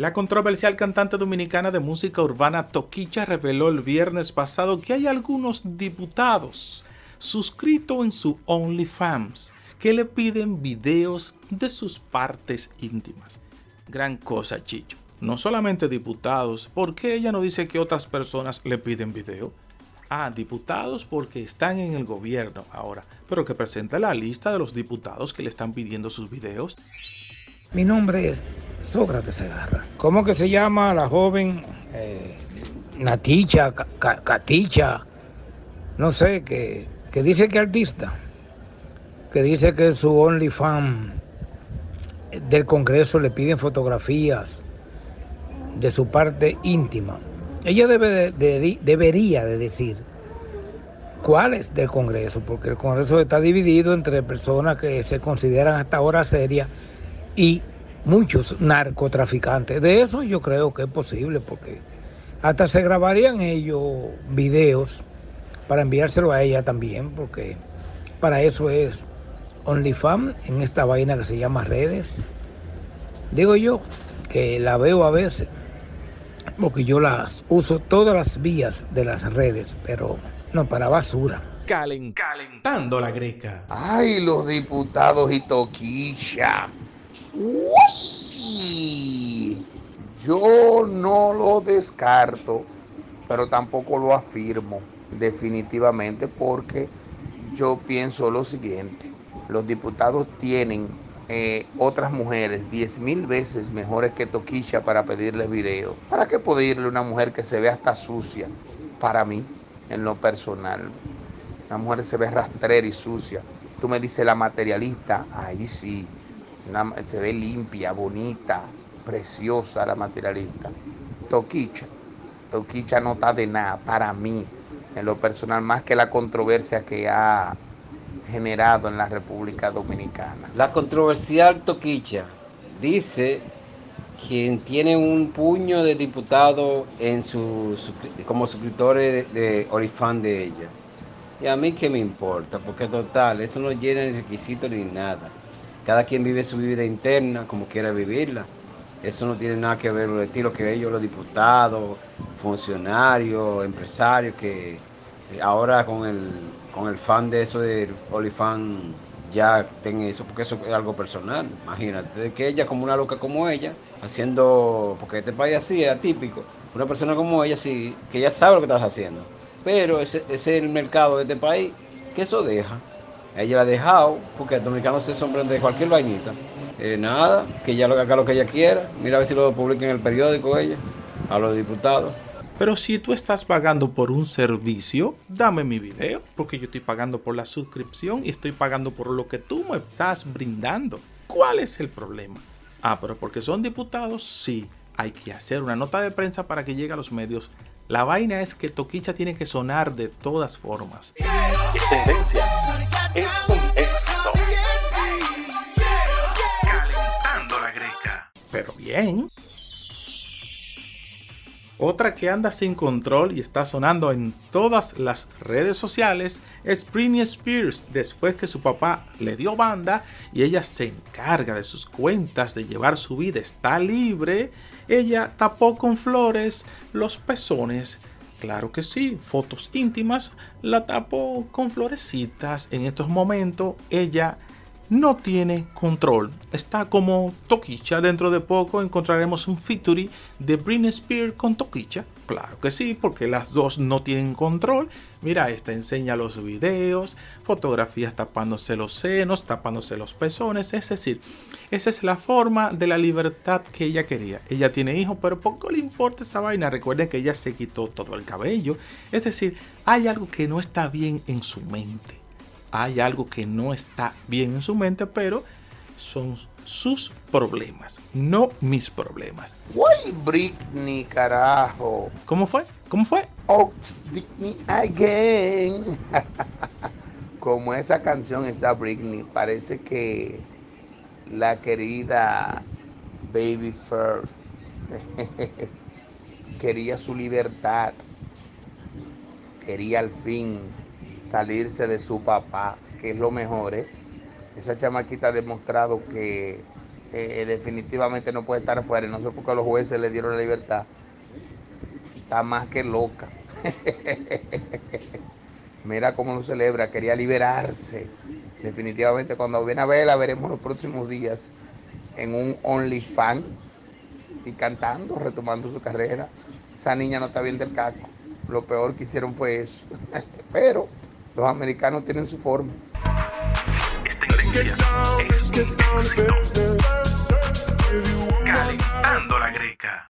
La controversial cantante dominicana de música urbana Toquicha reveló el viernes pasado que hay algunos diputados suscritos en su OnlyFans que le piden videos de sus partes íntimas. Gran cosa, Chicho. No solamente diputados, ¿por qué ella no dice que otras personas le piden video? Ah, diputados porque están en el gobierno ahora, pero que presenta la lista de los diputados que le están pidiendo sus videos. Mi nombre es Sócrates Segarra. ¿Cómo que se llama la joven eh, Naticha, Caticha? No sé, que, que dice que artista, que dice que su OnlyFans del Congreso le piden fotografías de su parte íntima. Ella debe debería de decir cuál es del Congreso, porque el Congreso está dividido entre personas que se consideran hasta ahora serias y muchos narcotraficantes. De eso yo creo que es posible porque hasta se grabarían ellos videos para enviárselo a ella también, porque para eso es OnlyFans en esta vaina que se llama redes. Digo yo que la veo a veces, porque yo las uso todas las vías de las redes, pero no para basura. calentando la greca. Ay, los diputados y toquilla. Yo no lo descarto, pero tampoco lo afirmo definitivamente porque yo pienso lo siguiente. Los diputados tienen eh, otras mujeres 10 mil veces mejores que Toquicha para pedirles video. ¿Para qué pedirle una mujer que se ve hasta sucia? Para mí, en lo personal. Una mujer se ve rastrera y sucia. Tú me dices la materialista, ahí sí, se ve limpia, bonita, preciosa la materialista. Toquicha, Toquicha no está de nada para mí, en lo personal, más que la controversia que ha generado en la República Dominicana. La controversial Toquicha dice quien tiene un puño de diputados en como suscriptores de, de de ella. Y a mí qué me importa, porque total, eso no llena el requisito ni nada. Cada quien vive su vida interna como quiera vivirla. Eso no tiene nada que ver con el estilo que ellos, los diputados, funcionarios, empresarios, que eh, ahora con el, con el fan de eso de Olifan ya tengan eso, porque eso es algo personal. Imagínate, que ella, como una loca como ella, haciendo, porque este país así es atípico, una persona como ella, sí, que ya sabe lo que estás haciendo. Pero ese, ese es el mercado de este país, que eso deja. Ella la ha dejado, porque el dominicano se sorprende de cualquier vainita. Eh, nada, que ella lo haga lo que ella quiera. Mira a ver si lo publica en el periódico ella, a los diputados. Pero si tú estás pagando por un servicio, dame mi video, porque yo estoy pagando por la suscripción y estoy pagando por lo que tú me estás brindando. ¿Cuál es el problema? Ah, pero porque son diputados, sí, hay que hacer una nota de prensa para que llegue a los medios. La vaina es que Toquicha tiene que sonar de todas formas. tendencia es un éxito. Calentando la greca. Pero bien. Otra que anda sin control y está sonando en todas las redes sociales es Britney Spears después que su papá le dio banda y ella se encarga de sus cuentas, de llevar su vida, está libre. Ella tapó con flores los pezones Claro que sí, fotos íntimas, la tapo con florecitas. En estos momentos ella no tiene control. Está como Toquicha. Dentro de poco encontraremos un featuring de Britney Spears con Toquicha. Claro que sí, porque las dos no tienen control. Mira, esta enseña los videos, fotografías tapándose los senos, tapándose los pezones. Es decir, esa es la forma de la libertad que ella quería. Ella tiene hijos, pero poco le importa esa vaina. Recuerden que ella se quitó todo el cabello. Es decir, hay algo que no está bien en su mente. Hay algo que no está bien en su mente, pero son sus problemas, no mis problemas. Guay, Britney, carajo. ¿Cómo fue? ¿Cómo fue? Oh, Britney again. Como esa canción está Britney, parece que la querida Baby Fur quería su libertad, quería al fin salirse de su papá, que es lo mejor, ¿eh? Esa chamaquita ha demostrado que eh, definitivamente no puede estar afuera. No sé por qué los jueces le dieron la libertad. Está más que loca. Mira cómo lo celebra, quería liberarse. Definitivamente cuando viene a verla veremos los próximos días en un OnlyFans y cantando, retomando su carrera. Esa niña no está bien del casco. Lo peor que hicieron fue eso. Pero los americanos tienen su forma. Calentando la greca.